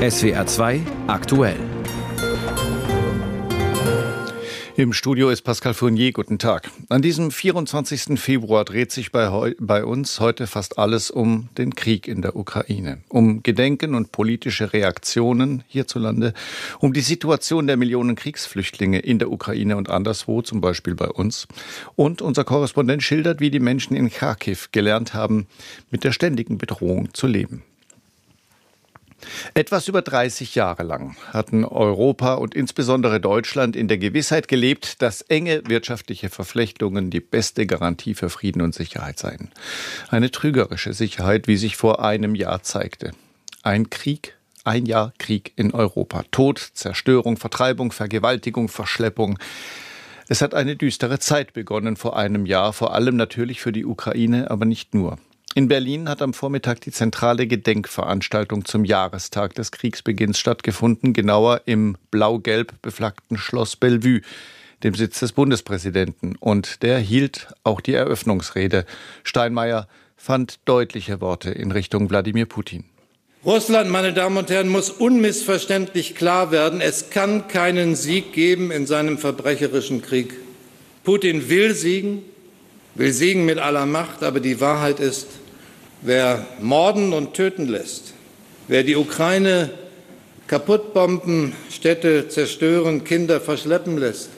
SWR 2 aktuell. Im Studio ist Pascal Fournier. Guten Tag. An diesem 24. Februar dreht sich bei, bei, uns heute fast alles um den Krieg in der Ukraine, um Gedenken und politische Reaktionen hierzulande, um die Situation der Millionen Kriegsflüchtlinge in der Ukraine und anderswo, zum Beispiel bei uns. Und unser Korrespondent schildert, wie die Menschen in Kharkiv gelernt haben, mit der ständigen Bedrohung zu leben. Etwas über 30 Jahre lang hatten Europa und insbesondere Deutschland in der Gewissheit gelebt, dass enge wirtschaftliche Verflechtungen die beste Garantie für Frieden und Sicherheit seien. Eine trügerische Sicherheit, wie sich vor einem Jahr zeigte. Ein Krieg, ein Jahr Krieg in Europa. Tod, Zerstörung, Vertreibung, Vergewaltigung, Verschleppung. Es hat eine düstere Zeit begonnen vor einem Jahr, vor allem natürlich für die Ukraine, aber nicht nur. In Berlin hat am Vormittag die zentrale Gedenkveranstaltung zum Jahrestag des Kriegsbeginns stattgefunden, genauer im blau-gelb beflaggten Schloss Bellevue, dem Sitz des Bundespräsidenten. Und der hielt auch die Eröffnungsrede. Steinmeier fand deutliche Worte in Richtung Wladimir Putin. Russland, meine Damen und Herren, muss unmissverständlich klar werden, es kann keinen Sieg geben in seinem verbrecherischen Krieg. Putin will siegen, will siegen mit aller Macht, aber die Wahrheit ist, Wer morden und töten lässt, wer die Ukraine kaputtbomben, Städte zerstören, Kinder verschleppen lässt,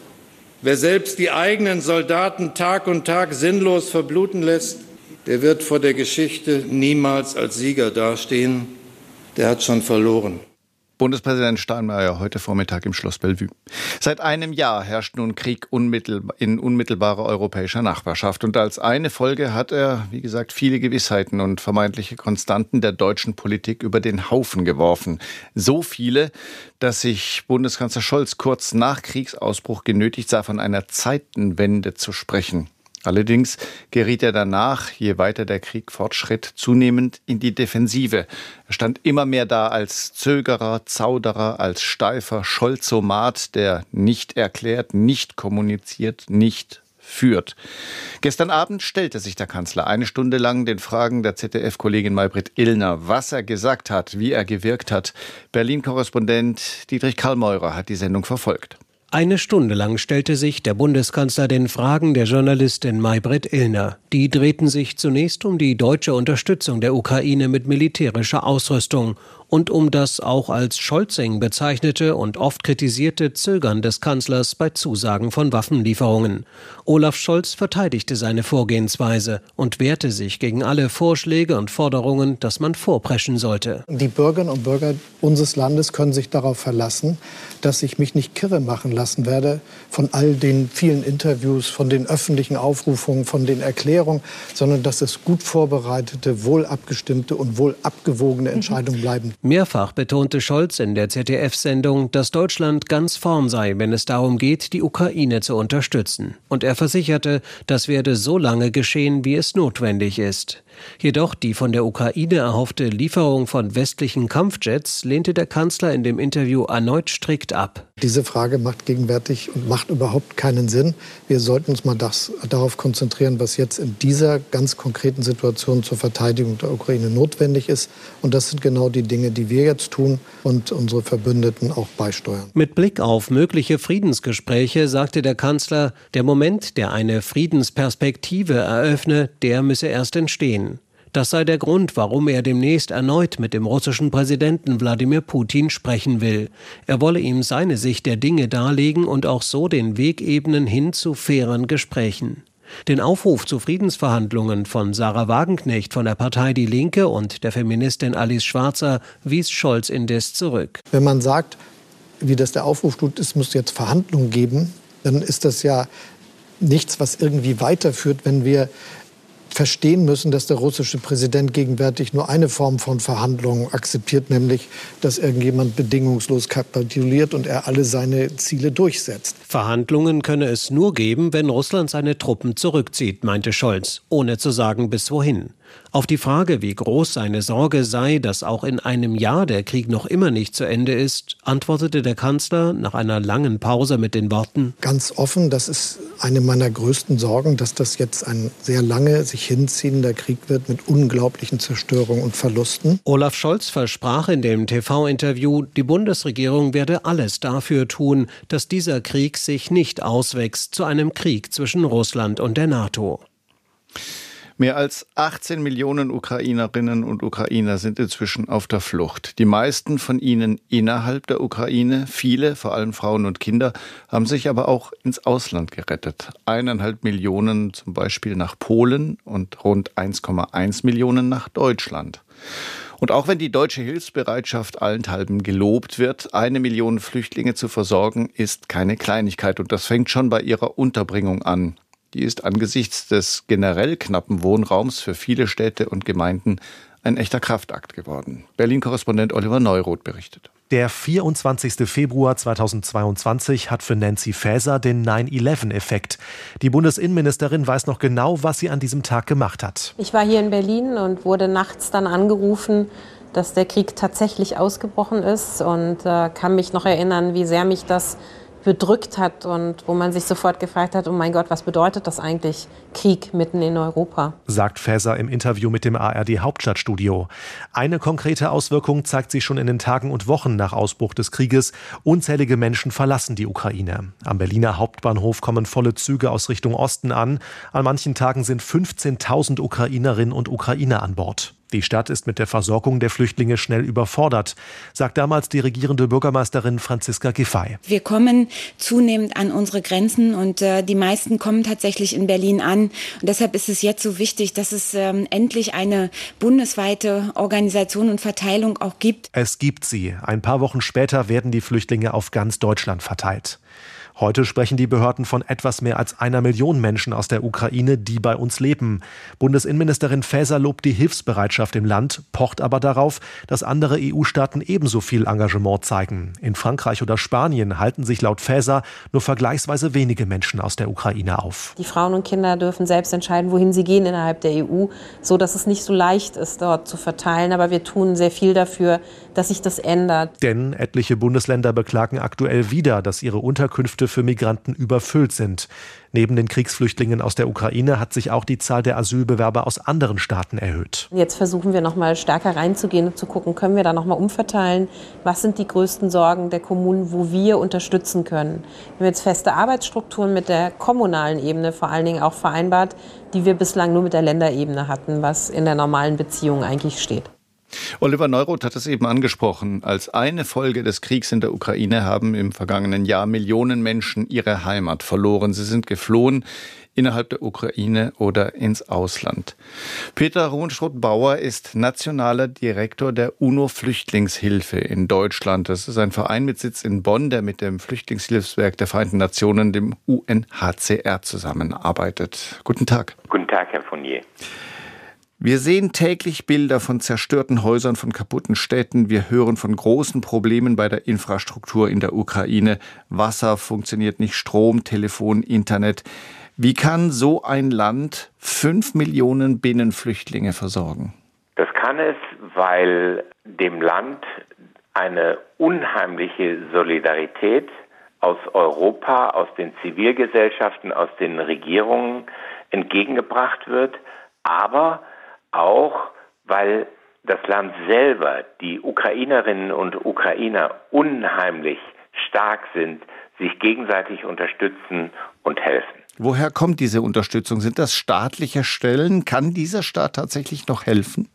wer selbst die eigenen Soldaten Tag und Tag sinnlos verbluten lässt, der wird vor der Geschichte niemals als Sieger dastehen, der hat schon verloren. Bundespräsident Steinmeier heute Vormittag im Schloss Bellevue. Seit einem Jahr herrscht nun Krieg in unmittelbarer europäischer Nachbarschaft. Und als eine Folge hat er, wie gesagt, viele Gewissheiten und vermeintliche Konstanten der deutschen Politik über den Haufen geworfen. So viele, dass sich Bundeskanzler Scholz kurz nach Kriegsausbruch genötigt sah, von einer Zeitenwende zu sprechen. Allerdings geriet er danach, je weiter der Krieg fortschritt, zunehmend in die Defensive. Er stand immer mehr da als Zögerer, Zauderer, als steifer Scholzomat, der nicht erklärt, nicht kommuniziert, nicht führt. Gestern Abend stellte sich der Kanzler eine Stunde lang den Fragen der ZDF-Kollegin Maybrit Illner, was er gesagt hat, wie er gewirkt hat. Berlin-Korrespondent Dietrich Karlmeurer hat die Sendung verfolgt. Eine Stunde lang stellte sich der Bundeskanzler den Fragen der Journalistin Maybrit Illner. Die drehten sich zunächst um die deutsche Unterstützung der Ukraine mit militärischer Ausrüstung und um das auch als Scholzing bezeichnete und oft kritisierte Zögern des Kanzlers bei Zusagen von Waffenlieferungen. Olaf Scholz verteidigte seine Vorgehensweise und wehrte sich gegen alle Vorschläge und Forderungen, dass man vorpreschen sollte. Die Bürgerinnen und Bürger unseres Landes können sich darauf verlassen, dass ich mich nicht kirre machen lassen werde von all den vielen Interviews, von den öffentlichen Aufrufungen, von den Erklärungen, sondern dass es gut vorbereitete, wohl abgestimmte und wohl abgewogene Entscheidungen bleiben. Mehrfach betonte Scholz in der ZDF-Sendung, dass Deutschland ganz vorn sei, wenn es darum geht, die Ukraine zu unterstützen. Und er versicherte, das werde so lange geschehen, wie es notwendig ist. Jedoch die von der Ukraine erhoffte Lieferung von westlichen Kampfjets lehnte der Kanzler in dem Interview erneut strikt ab. Diese Frage macht gegenwärtig und macht überhaupt keinen Sinn. Wir sollten uns mal das, darauf konzentrieren, was jetzt in dieser ganz konkreten Situation zur Verteidigung der Ukraine notwendig ist. Und das sind genau die Dinge, die wir jetzt tun und unsere Verbündeten auch beisteuern. Mit Blick auf mögliche Friedensgespräche sagte der Kanzler, der Moment, der eine Friedensperspektive eröffne, der müsse erst entstehen. Das sei der Grund, warum er demnächst erneut mit dem russischen Präsidenten Wladimir Putin sprechen will. Er wolle ihm seine Sicht der Dinge darlegen und auch so den Weg ebnen hin zu fairen Gesprächen. Den Aufruf zu Friedensverhandlungen von Sarah Wagenknecht von der Partei Die Linke und der Feministin Alice Schwarzer wies Scholz indes zurück. Wenn man sagt, wie das der Aufruf tut, es muss jetzt Verhandlungen geben, dann ist das ja nichts, was irgendwie weiterführt, wenn wir verstehen müssen, dass der russische Präsident gegenwärtig nur eine Form von Verhandlungen akzeptiert, nämlich dass irgendjemand bedingungslos kapituliert und er alle seine Ziele durchsetzt. Verhandlungen könne es nur geben, wenn Russland seine Truppen zurückzieht, meinte Scholz, ohne zu sagen, bis wohin. Auf die Frage, wie groß seine Sorge sei, dass auch in einem Jahr der Krieg noch immer nicht zu Ende ist, antwortete der Kanzler nach einer langen Pause mit den Worten Ganz offen, das ist eine meiner größten Sorgen, dass das jetzt ein sehr lange sich hinziehender Krieg wird mit unglaublichen Zerstörungen und Verlusten. Olaf Scholz versprach in dem TV-Interview, die Bundesregierung werde alles dafür tun, dass dieser Krieg sich nicht auswächst zu einem Krieg zwischen Russland und der NATO. Mehr als 18 Millionen Ukrainerinnen und Ukrainer sind inzwischen auf der Flucht. Die meisten von ihnen innerhalb der Ukraine. Viele, vor allem Frauen und Kinder, haben sich aber auch ins Ausland gerettet. Eineinhalb Millionen zum Beispiel nach Polen und rund 1,1 Millionen nach Deutschland. Und auch wenn die deutsche Hilfsbereitschaft allenthalben gelobt wird, eine Million Flüchtlinge zu versorgen, ist keine Kleinigkeit. Und das fängt schon bei ihrer Unterbringung an. Die ist angesichts des generell knappen Wohnraums für viele Städte und Gemeinden ein echter Kraftakt geworden. Berlin-Korrespondent Oliver Neuroth berichtet. Der 24. Februar 2022 hat für Nancy Faeser den 9-11-Effekt. Die Bundesinnenministerin weiß noch genau, was sie an diesem Tag gemacht hat. Ich war hier in Berlin und wurde nachts dann angerufen, dass der Krieg tatsächlich ausgebrochen ist und äh, kann mich noch erinnern, wie sehr mich das bedrückt hat und wo man sich sofort gefragt hat, oh mein Gott, was bedeutet das eigentlich, Krieg mitten in Europa? Sagt Faeser im Interview mit dem ARD Hauptstadtstudio. Eine konkrete Auswirkung zeigt sich schon in den Tagen und Wochen nach Ausbruch des Krieges. Unzählige Menschen verlassen die Ukraine. Am Berliner Hauptbahnhof kommen volle Züge aus Richtung Osten an. An manchen Tagen sind 15.000 Ukrainerinnen und Ukrainer an Bord. Die Stadt ist mit der Versorgung der Flüchtlinge schnell überfordert, sagt damals die regierende Bürgermeisterin Franziska Giffey. Wir kommen zunehmend an unsere Grenzen und äh, die meisten kommen tatsächlich in Berlin an. Und deshalb ist es jetzt so wichtig, dass es ähm, endlich eine bundesweite Organisation und Verteilung auch gibt. Es gibt sie. Ein paar Wochen später werden die Flüchtlinge auf ganz Deutschland verteilt. Heute sprechen die Behörden von etwas mehr als einer Million Menschen aus der Ukraine, die bei uns leben. Bundesinnenministerin Faeser lobt die Hilfsbereitschaft im Land, pocht aber darauf, dass andere EU-Staaten ebenso viel Engagement zeigen. In Frankreich oder Spanien halten sich laut Faeser nur vergleichsweise wenige Menschen aus der Ukraine auf. Die Frauen und Kinder dürfen selbst entscheiden, wohin sie gehen innerhalb der EU, so dass es nicht so leicht ist, dort zu verteilen. Aber wir tun sehr viel dafür, dass sich das ändert. Denn etliche Bundesländer beklagen aktuell wieder, dass ihre Unterkünfte für Migranten überfüllt sind. Neben den Kriegsflüchtlingen aus der Ukraine hat sich auch die Zahl der Asylbewerber aus anderen Staaten erhöht. Jetzt versuchen wir noch mal stärker reinzugehen und zu gucken, können wir da noch mal umverteilen? Was sind die größten Sorgen der Kommunen, wo wir unterstützen können? Wir haben jetzt feste Arbeitsstrukturen mit der kommunalen Ebene vor allen Dingen auch vereinbart, die wir bislang nur mit der Länderebene hatten, was in der normalen Beziehung eigentlich steht. Oliver Neuroth hat es eben angesprochen. Als eine Folge des Kriegs in der Ukraine haben im vergangenen Jahr Millionen Menschen ihre Heimat verloren. Sie sind geflohen innerhalb der Ukraine oder ins Ausland. Peter Runschroth-Bauer ist nationaler Direktor der UNO-Flüchtlingshilfe in Deutschland. Das ist ein Verein mit Sitz in Bonn, der mit dem Flüchtlingshilfswerk der Vereinten Nationen, dem UNHCR, zusammenarbeitet. Guten Tag. Guten Tag, Herr Fournier. Wir sehen täglich Bilder von zerstörten Häusern, von kaputten Städten. Wir hören von großen Problemen bei der Infrastruktur in der Ukraine. Wasser funktioniert nicht, Strom, Telefon, Internet. Wie kann so ein Land fünf Millionen Binnenflüchtlinge versorgen? Das kann es, weil dem Land eine unheimliche Solidarität aus Europa, aus den Zivilgesellschaften, aus den Regierungen entgegengebracht wird, aber auch weil das Land selber, die Ukrainerinnen und Ukrainer unheimlich stark sind, sich gegenseitig unterstützen und helfen. Woher kommt diese Unterstützung? Sind das staatliche Stellen? Kann dieser Staat tatsächlich noch helfen?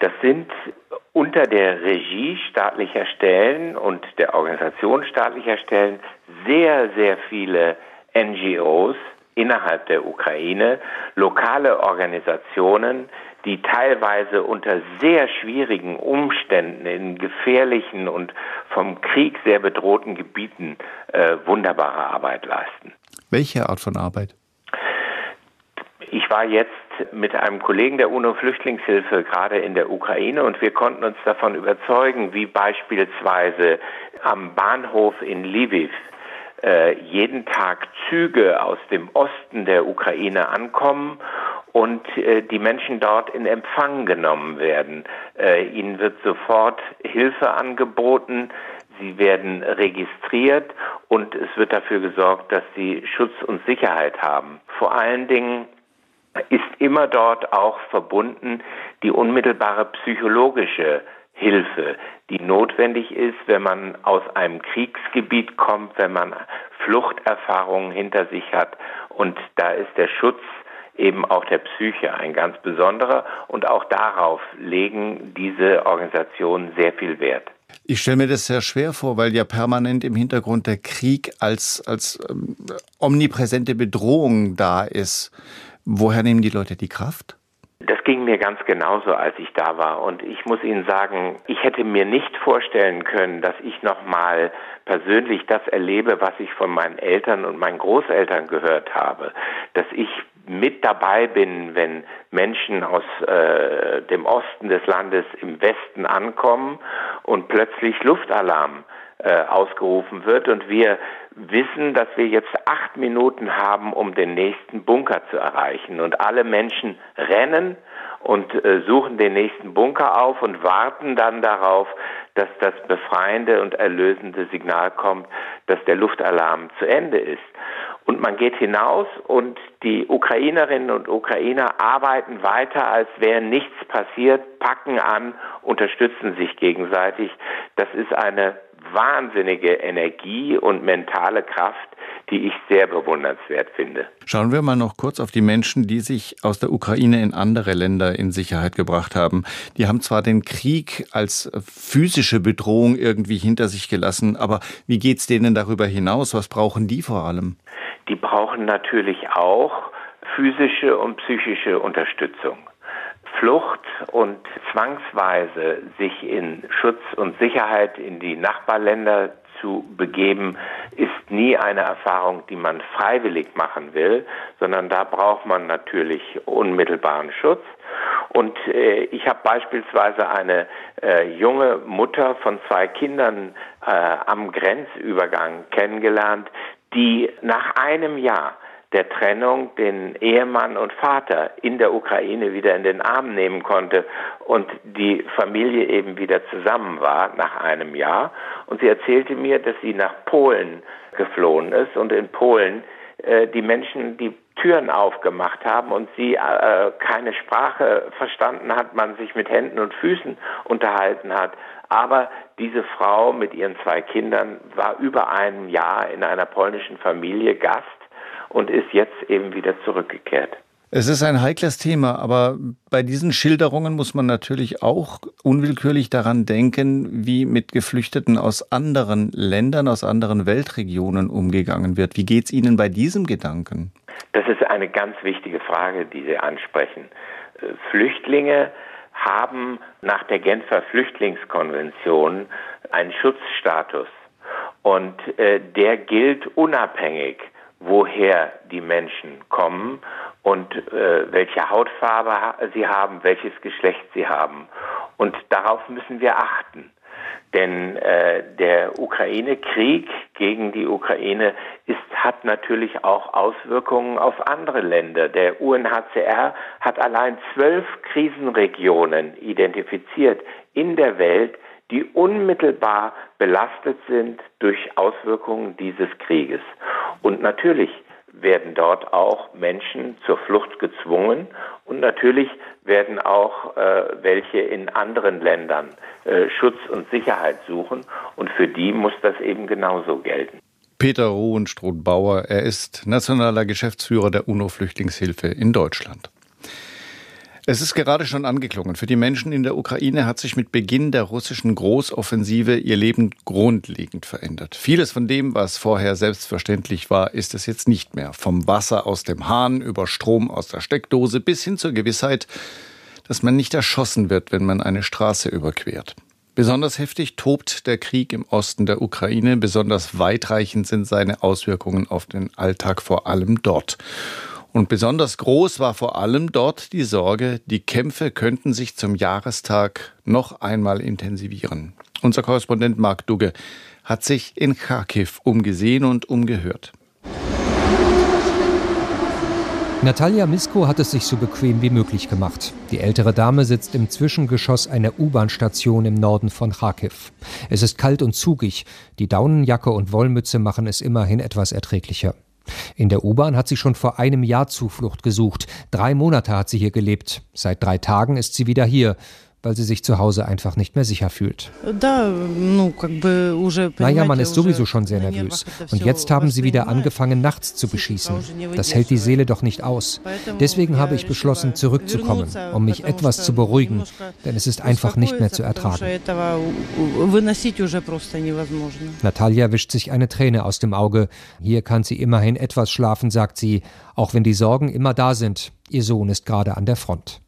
Das sind unter der Regie staatlicher Stellen und der Organisation staatlicher Stellen sehr, sehr viele NGOs, innerhalb der Ukraine, lokale Organisationen, die teilweise unter sehr schwierigen Umständen in gefährlichen und vom Krieg sehr bedrohten Gebieten äh, wunderbare Arbeit leisten. Welche Art von Arbeit? Ich war jetzt mit einem Kollegen der UNO-Flüchtlingshilfe gerade in der Ukraine und wir konnten uns davon überzeugen, wie beispielsweise am Bahnhof in Lviv jeden Tag Züge aus dem Osten der Ukraine ankommen und äh, die Menschen dort in Empfang genommen werden. Äh, ihnen wird sofort Hilfe angeboten, sie werden registriert und es wird dafür gesorgt, dass sie Schutz und Sicherheit haben. Vor allen Dingen ist immer dort auch verbunden die unmittelbare psychologische Hilfe, die notwendig ist, wenn man aus einem Kriegsgebiet kommt, wenn man Fluchterfahrungen hinter sich hat. Und da ist der Schutz eben auch der Psyche ein ganz besonderer. Und auch darauf legen diese Organisationen sehr viel Wert. Ich stelle mir das sehr schwer vor, weil ja permanent im Hintergrund der Krieg als, als ähm, omnipräsente Bedrohung da ist. Woher nehmen die Leute die Kraft? Das ging mir ganz genauso, als ich da war. Und ich muss Ihnen sagen, ich hätte mir nicht vorstellen können, dass ich nochmal persönlich das erlebe, was ich von meinen Eltern und meinen Großeltern gehört habe. Dass ich mit dabei bin, wenn Menschen aus äh, dem Osten des Landes im Westen ankommen und plötzlich Luftalarm äh, ausgerufen wird und wir wissen, dass wir jetzt acht Minuten haben, um den nächsten Bunker zu erreichen. Und alle Menschen rennen und äh, suchen den nächsten Bunker auf und warten dann darauf, dass das befreiende und erlösende Signal kommt, dass der Luftalarm zu Ende ist. Und man geht hinaus und die Ukrainerinnen und Ukrainer arbeiten weiter, als wäre nichts passiert, packen an, unterstützen sich gegenseitig. Das ist eine wahnsinnige Energie und mentale Kraft, die ich sehr bewundernswert finde. Schauen wir mal noch kurz auf die Menschen, die sich aus der Ukraine in andere Länder in Sicherheit gebracht haben. Die haben zwar den Krieg als physische Bedrohung irgendwie hinter sich gelassen, aber wie geht es denen darüber hinaus? Was brauchen die vor allem? Die brauchen natürlich auch physische und psychische Unterstützung. Flucht und zwangsweise sich in Schutz und Sicherheit in die Nachbarländer zu begeben, ist nie eine Erfahrung, die man freiwillig machen will, sondern da braucht man natürlich unmittelbaren Schutz. Und äh, ich habe beispielsweise eine äh, junge Mutter von zwei Kindern äh, am Grenzübergang kennengelernt, die nach einem Jahr der Trennung den Ehemann und Vater in der Ukraine wieder in den Arm nehmen konnte und die Familie eben wieder zusammen war nach einem Jahr. Und sie erzählte mir, dass sie nach Polen geflohen ist und in Polen äh, die Menschen die Türen aufgemacht haben und sie äh, keine Sprache verstanden hat, man sich mit Händen und Füßen unterhalten hat. Aber diese Frau mit ihren zwei Kindern war über ein Jahr in einer polnischen Familie Gast und ist jetzt eben wieder zurückgekehrt. Es ist ein heikles Thema, aber bei diesen Schilderungen muss man natürlich auch unwillkürlich daran denken, wie mit Geflüchteten aus anderen Ländern, aus anderen Weltregionen umgegangen wird. Wie geht es Ihnen bei diesem Gedanken? Das ist eine ganz wichtige Frage, die Sie ansprechen. Flüchtlinge haben nach der Genfer Flüchtlingskonvention einen Schutzstatus und äh, der gilt unabhängig woher die Menschen kommen und äh, welche Hautfarbe sie haben, welches Geschlecht sie haben. Und darauf müssen wir achten. Denn äh, der Ukraine-Krieg gegen die Ukraine ist, hat natürlich auch Auswirkungen auf andere Länder. Der UNHCR hat allein zwölf Krisenregionen identifiziert in der Welt, die unmittelbar belastet sind durch Auswirkungen dieses Krieges. Und natürlich werden dort auch Menschen zur Flucht gezwungen und natürlich werden auch äh, welche in anderen Ländern äh, Schutz und Sicherheit suchen und für die muss das eben genauso gelten. Peter Ruhenstroth-Bauer, er ist nationaler Geschäftsführer der UNO-Flüchtlingshilfe in Deutschland. Es ist gerade schon angeklungen. Für die Menschen in der Ukraine hat sich mit Beginn der russischen Großoffensive ihr Leben grundlegend verändert. Vieles von dem, was vorher selbstverständlich war, ist es jetzt nicht mehr. Vom Wasser aus dem Hahn über Strom aus der Steckdose bis hin zur Gewissheit, dass man nicht erschossen wird, wenn man eine Straße überquert. Besonders heftig tobt der Krieg im Osten der Ukraine, besonders weitreichend sind seine Auswirkungen auf den Alltag vor allem dort. Und besonders groß war vor allem dort die Sorge, die Kämpfe könnten sich zum Jahrestag noch einmal intensivieren. Unser Korrespondent Mark Dugge hat sich in Kharkiv umgesehen und umgehört. Natalia Misko hat es sich so bequem wie möglich gemacht. Die ältere Dame sitzt im Zwischengeschoss einer U-Bahn-Station im Norden von Kharkiv. Es ist kalt und zugig. Die Daunenjacke und Wollmütze machen es immerhin etwas erträglicher. In der U-Bahn hat sie schon vor einem Jahr Zuflucht gesucht. Drei Monate hat sie hier gelebt. Seit drei Tagen ist sie wieder hier weil sie sich zu Hause einfach nicht mehr sicher fühlt. Naja, man ist sowieso schon sehr nervös. Und jetzt haben sie wieder angefangen, nachts zu beschießen. Das hält die Seele doch nicht aus. Deswegen habe ich beschlossen, zurückzukommen, um mich etwas zu beruhigen, denn es ist einfach nicht mehr zu ertragen. Natalia wischt sich eine Träne aus dem Auge. Hier kann sie immerhin etwas schlafen, sagt sie, auch wenn die Sorgen immer da sind. Ihr Sohn ist gerade an der Front.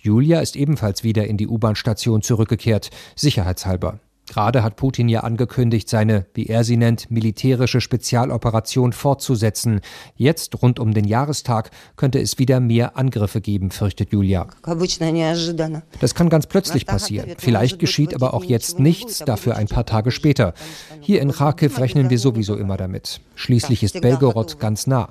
Julia ist ebenfalls wieder in die U-Bahn-Station zurückgekehrt, sicherheitshalber. Gerade hat Putin ja angekündigt, seine, wie er sie nennt, militärische Spezialoperation fortzusetzen. Jetzt, rund um den Jahrestag, könnte es wieder mehr Angriffe geben, fürchtet Julia. Das kann ganz plötzlich passieren. Vielleicht geschieht aber auch jetzt nichts, dafür ein paar Tage später. Hier in Kharkiv rechnen wir sowieso immer damit. Schließlich ist Belgorod ganz nah.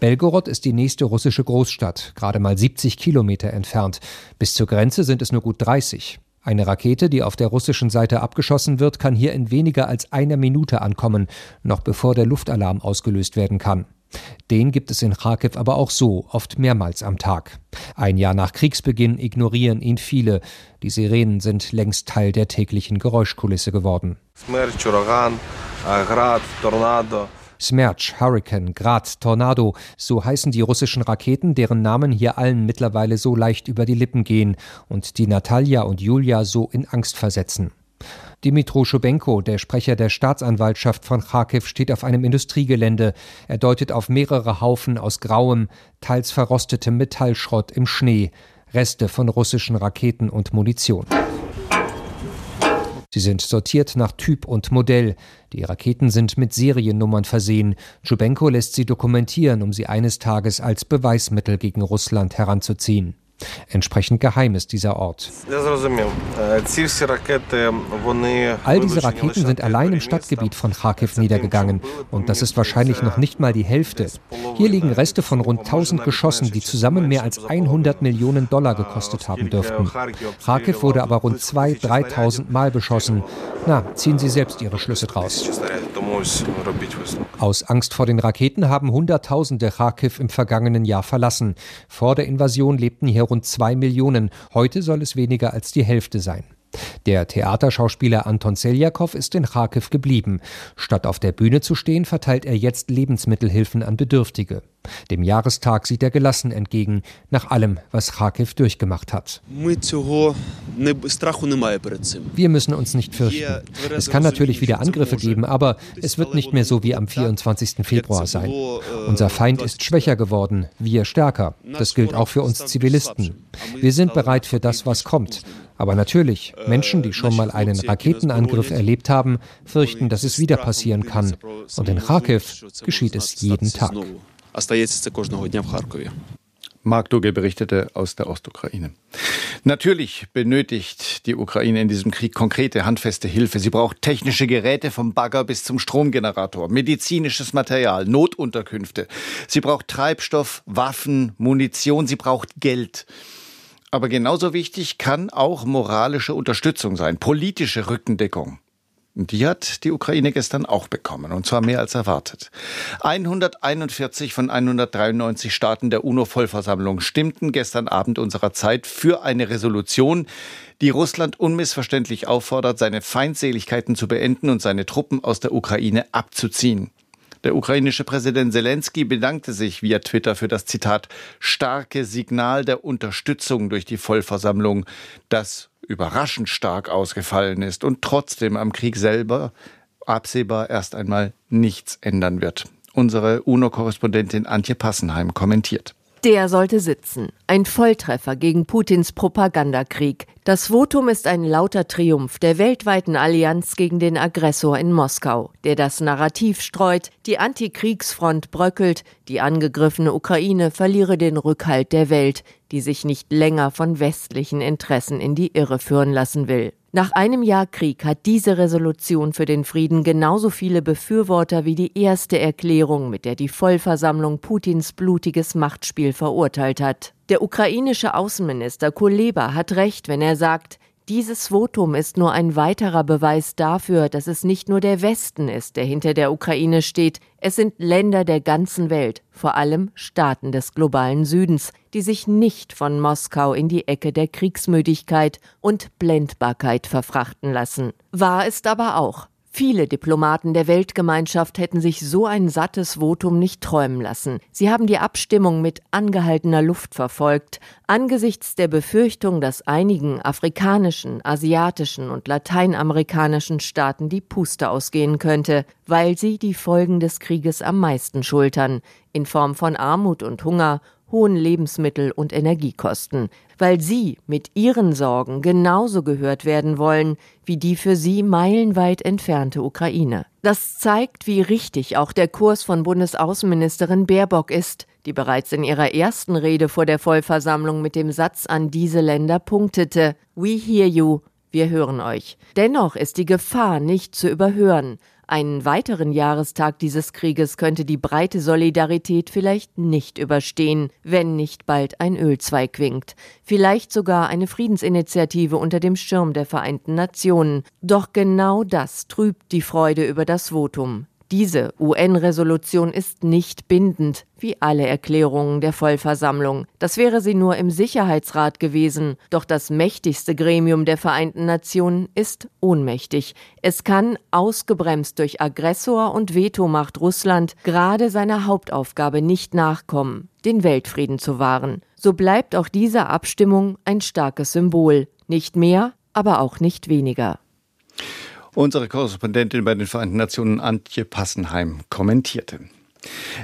Belgorod ist die nächste russische Großstadt, gerade mal 70 Kilometer entfernt. Bis zur Grenze sind es nur gut 30. Eine Rakete, die auf der russischen Seite abgeschossen wird, kann hier in weniger als einer Minute ankommen, noch bevor der Luftalarm ausgelöst werden kann. Den gibt es in Kharkiv aber auch so, oft mehrmals am Tag. Ein Jahr nach Kriegsbeginn ignorieren ihn viele. Die Sirenen sind längst Teil der täglichen Geräuschkulisse geworden. Smerch, Hurricane, Grad, Tornado, so heißen die russischen Raketen, deren Namen hier allen mittlerweile so leicht über die Lippen gehen und die Natalia und Julia so in Angst versetzen. Dimitro Schubenko, der Sprecher der Staatsanwaltschaft von Kharkiv, steht auf einem Industriegelände. Er deutet auf mehrere Haufen aus grauem, teils verrostetem Metallschrott im Schnee, Reste von russischen Raketen und Munition. Sie sind sortiert nach Typ und Modell. Die Raketen sind mit Seriennummern versehen. Tschubenko lässt sie dokumentieren, um sie eines Tages als Beweismittel gegen Russland heranzuziehen. Entsprechend geheim ist dieser Ort. All diese Raketen sind allein im Stadtgebiet von Kharkiv niedergegangen und das ist wahrscheinlich noch nicht mal die Hälfte. Hier liegen Reste von rund 1000 Geschossen, die zusammen mehr als 100 Millionen Dollar gekostet haben dürften. Kharkiv wurde aber rund 2.000, 3.000 Mal beschossen. Na, ziehen Sie selbst Ihre Schlüsse draus. Aus Angst vor den Raketen haben Hunderttausende Kharkiv im vergangenen Jahr verlassen. Vor der Invasion lebten hier rund zwei Millionen. Heute soll es weniger als die Hälfte sein. Der Theaterschauspieler Anton Seljakow ist in Kharkiv geblieben. Statt auf der Bühne zu stehen, verteilt er jetzt Lebensmittelhilfen an Bedürftige. Dem Jahrestag sieht er gelassen entgegen, nach allem, was Kharkiv durchgemacht hat. Wir müssen uns nicht fürchten. Es kann natürlich wieder Angriffe geben, aber es wird nicht mehr so wie am 24. Februar sein. Unser Feind ist schwächer geworden, wir stärker. Das gilt auch für uns Zivilisten. Wir sind bereit für das, was kommt. Aber natürlich, Menschen, die schon mal einen Raketenangriff erlebt haben, fürchten, dass es wieder passieren kann. Und in Kharkiv geschieht es jeden Tag. Mark Dugge berichtete aus der Ostukraine. Natürlich benötigt die Ukraine in diesem Krieg konkrete, handfeste Hilfe. Sie braucht technische Geräte vom Bagger bis zum Stromgenerator, medizinisches Material, Notunterkünfte. Sie braucht Treibstoff, Waffen, Munition. Sie braucht Geld. Aber genauso wichtig kann auch moralische Unterstützung sein, politische Rückendeckung. Und die hat die Ukraine gestern auch bekommen, und zwar mehr als erwartet. 141 von 193 Staaten der UNO-Vollversammlung stimmten gestern Abend unserer Zeit für eine Resolution, die Russland unmissverständlich auffordert, seine Feindseligkeiten zu beenden und seine Truppen aus der Ukraine abzuziehen. Der ukrainische Präsident Zelensky bedankte sich via Twitter für das Zitat starke Signal der Unterstützung durch die Vollversammlung, das überraschend stark ausgefallen ist und trotzdem am Krieg selber absehbar erst einmal nichts ändern wird. Unsere UNO-Korrespondentin Antje Passenheim kommentiert. Der sollte sitzen. Ein Volltreffer gegen Putins Propagandakrieg. Das Votum ist ein lauter Triumph der weltweiten Allianz gegen den Aggressor in Moskau, der das Narrativ streut, die Antikriegsfront bröckelt, die angegriffene Ukraine verliere den Rückhalt der Welt, die sich nicht länger von westlichen Interessen in die Irre führen lassen will. Nach einem Jahr Krieg hat diese Resolution für den Frieden genauso viele Befürworter wie die erste Erklärung, mit der die Vollversammlung Putins blutiges Machtspiel verurteilt hat. Der ukrainische Außenminister Kuleba hat recht, wenn er sagt, dieses Votum ist nur ein weiterer Beweis dafür, dass es nicht nur der Westen ist, der hinter der Ukraine steht, es sind Länder der ganzen Welt, vor allem Staaten des globalen Südens, die sich nicht von Moskau in die Ecke der Kriegsmüdigkeit und Blendbarkeit verfrachten lassen. Wahr ist aber auch, Viele Diplomaten der Weltgemeinschaft hätten sich so ein sattes Votum nicht träumen lassen. Sie haben die Abstimmung mit angehaltener Luft verfolgt, angesichts der Befürchtung, dass einigen afrikanischen, asiatischen und lateinamerikanischen Staaten die Puste ausgehen könnte, weil sie die Folgen des Krieges am meisten schultern, in Form von Armut und Hunger hohen Lebensmittel- und Energiekosten, weil sie mit ihren Sorgen genauso gehört werden wollen wie die für sie meilenweit entfernte Ukraine. Das zeigt, wie richtig auch der Kurs von Bundesaußenministerin Baerbock ist, die bereits in ihrer ersten Rede vor der Vollversammlung mit dem Satz an diese Länder punktete We hear you, wir hören euch. Dennoch ist die Gefahr nicht zu überhören. Einen weiteren Jahrestag dieses Krieges könnte die breite Solidarität vielleicht nicht überstehen, wenn nicht bald ein Ölzweig winkt. Vielleicht sogar eine Friedensinitiative unter dem Schirm der Vereinten Nationen. Doch genau das trübt die Freude über das Votum. Diese UN-Resolution ist nicht bindend, wie alle Erklärungen der Vollversammlung. Das wäre sie nur im Sicherheitsrat gewesen. Doch das mächtigste Gremium der Vereinten Nationen ist ohnmächtig. Es kann, ausgebremst durch Aggressor und Vetomacht Russland, gerade seiner Hauptaufgabe nicht nachkommen, den Weltfrieden zu wahren. So bleibt auch diese Abstimmung ein starkes Symbol. Nicht mehr, aber auch nicht weniger. Unsere Korrespondentin bei den Vereinten Nationen Antje Passenheim kommentierte.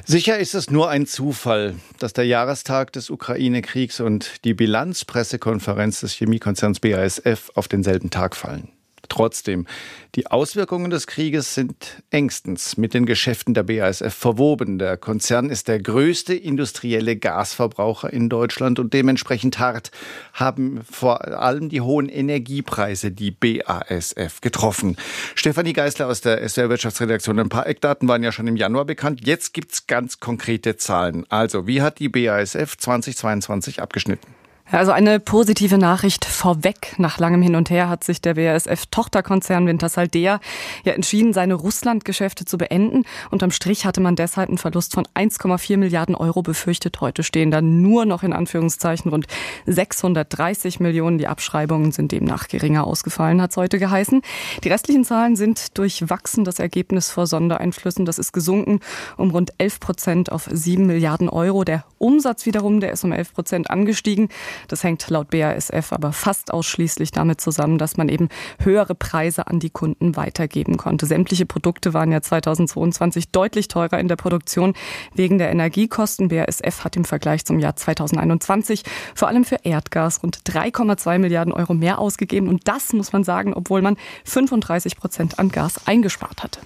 Sicher ist es nur ein Zufall, dass der Jahrestag des Ukraine-Kriegs und die Bilanzpressekonferenz des Chemiekonzerns BASF auf denselben Tag fallen. Trotzdem, die Auswirkungen des Krieges sind engstens mit den Geschäften der BASF verwoben. Der Konzern ist der größte industrielle Gasverbraucher in Deutschland und dementsprechend hart haben vor allem die hohen Energiepreise die BASF getroffen. Stefanie Geisler aus der SWR Wirtschaftsredaktion. Ein paar Eckdaten waren ja schon im Januar bekannt. Jetzt gibt's ganz konkrete Zahlen. Also, wie hat die BASF 2022 abgeschnitten? Also eine positive Nachricht vorweg. Nach langem Hin und Her hat sich der BASF-Tochterkonzern Wintersaldea ja entschieden, seine Russland-Geschäfte zu beenden. Unterm Strich hatte man deshalb einen Verlust von 1,4 Milliarden Euro befürchtet. Heute stehen dann nur noch in Anführungszeichen rund 630 Millionen. Die Abschreibungen sind demnach geringer ausgefallen, hat es heute geheißen. Die restlichen Zahlen sind durchwachsen. Das Ergebnis vor Sondereinflüssen, das ist gesunken um rund 11 Prozent auf 7 Milliarden Euro. Der Umsatz wiederum, der ist um 11 Prozent angestiegen. Das hängt laut BASF aber fast ausschließlich damit zusammen, dass man eben höhere Preise an die Kunden weitergeben konnte. Sämtliche Produkte waren ja 2022 deutlich teurer in der Produktion wegen der Energiekosten. BASF hat im Vergleich zum Jahr 2021 vor allem für Erdgas rund 3,2 Milliarden Euro mehr ausgegeben. Und das muss man sagen, obwohl man 35 Prozent an Gas eingespart hatte.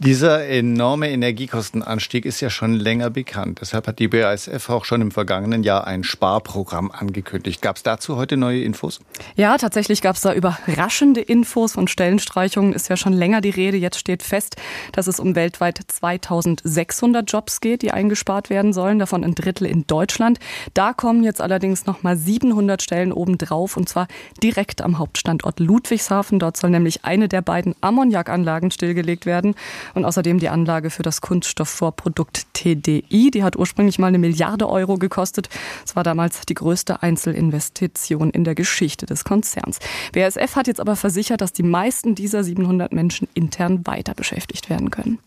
Dieser enorme Energiekostenanstieg ist ja schon länger bekannt. Deshalb hat die BASF auch schon im vergangenen Jahr ein Sparprogramm angekündigt. Gab es dazu heute neue Infos? Ja, tatsächlich gab es da überraschende Infos. Von Stellenstreichungen ist ja schon länger die Rede. Jetzt steht fest, dass es um weltweit 2600 Jobs geht, die eingespart werden sollen. Davon ein Drittel in Deutschland. Da kommen jetzt allerdings noch mal 700 Stellen obendrauf und zwar direkt am Hauptstandort Ludwigshafen. Dort soll nämlich eine der beiden Ammoniakanlagen stillgelegt werden werden. Und außerdem die Anlage für das Kunststoffvorprodukt TDI. Die hat ursprünglich mal eine Milliarde Euro gekostet. Es war damals die größte Einzelinvestition in der Geschichte des Konzerns. BASF hat jetzt aber versichert, dass die meisten dieser 700 Menschen intern weiter beschäftigt werden können.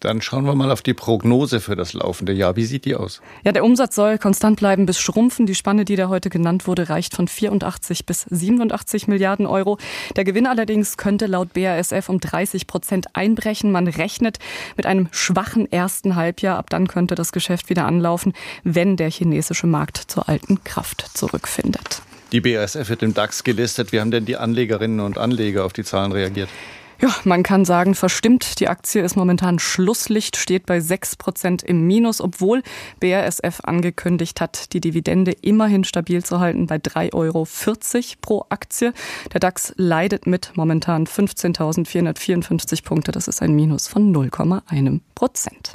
Dann schauen wir mal auf die Prognose für das laufende Jahr. Wie sieht die aus? Ja, der Umsatz soll konstant bleiben bis schrumpfen. Die Spanne, die da heute genannt wurde, reicht von 84 bis 87 Milliarden Euro. Der Gewinn allerdings könnte laut BASF um 30 Prozent einbrechen. Man rechnet mit einem schwachen ersten Halbjahr. Ab dann könnte das Geschäft wieder anlaufen, wenn der chinesische Markt zur alten Kraft zurückfindet. Die BASF wird im DAX gelistet. Wie haben denn die Anlegerinnen und Anleger auf die Zahlen reagiert? Ja, man kann sagen, verstimmt. Die Aktie ist momentan Schlusslicht, steht bei 6 Prozent im Minus, obwohl BASF angekündigt hat, die Dividende immerhin stabil zu halten bei 3,40 Euro pro Aktie. Der DAX leidet mit momentan 15.454 Punkte. Das ist ein Minus von 0,1 Prozent.